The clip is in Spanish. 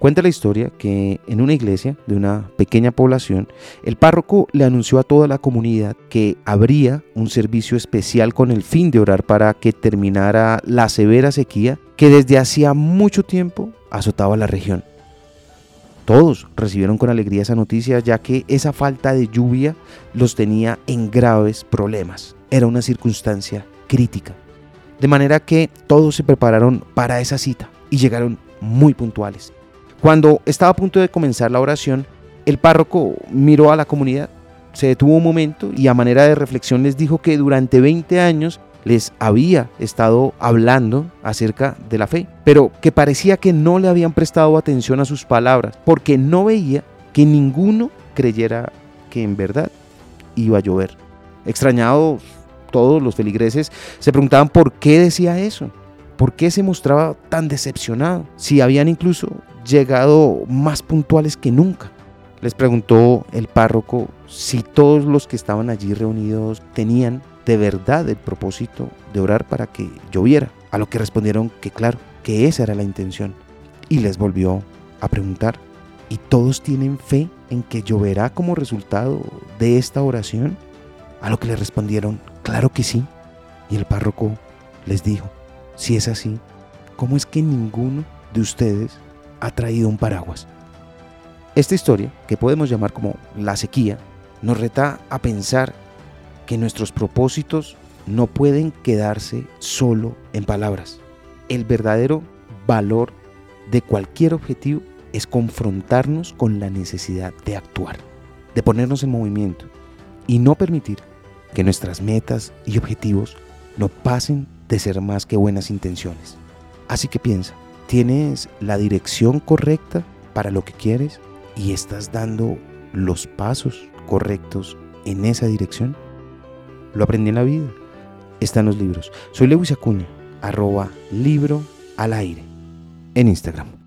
Cuenta la historia que en una iglesia de una pequeña población, el párroco le anunció a toda la comunidad que habría un servicio especial con el fin de orar para que terminara la severa sequía que desde hacía mucho tiempo azotaba la región. Todos recibieron con alegría esa noticia ya que esa falta de lluvia los tenía en graves problemas. Era una circunstancia crítica. De manera que todos se prepararon para esa cita y llegaron muy puntuales. Cuando estaba a punto de comenzar la oración, el párroco miró a la comunidad, se detuvo un momento y a manera de reflexión les dijo que durante 20 años les había estado hablando acerca de la fe, pero que parecía que no le habían prestado atención a sus palabras, porque no veía que ninguno creyera que en verdad iba a llover. Extrañados todos los feligreses se preguntaban por qué decía eso, por qué se mostraba tan decepcionado, si habían incluso llegado más puntuales que nunca. Les preguntó el párroco si todos los que estaban allí reunidos tenían de verdad el propósito de orar para que lloviera, a lo que respondieron que claro, que esa era la intención. Y les volvió a preguntar, ¿y todos tienen fe en que lloverá como resultado de esta oración? A lo que le respondieron, claro que sí. Y el párroco les dijo, si es así, ¿cómo es que ninguno de ustedes ha traído un paraguas. Esta historia, que podemos llamar como la sequía, nos reta a pensar que nuestros propósitos no pueden quedarse solo en palabras. El verdadero valor de cualquier objetivo es confrontarnos con la necesidad de actuar, de ponernos en movimiento y no permitir que nuestras metas y objetivos no pasen de ser más que buenas intenciones. Así que piensa, tienes la dirección correcta para lo que quieres y estás dando los pasos correctos en esa dirección? Lo aprendí en la vida. Está en los libros. Soy Lewis Acuña, arroba libro al aire en Instagram.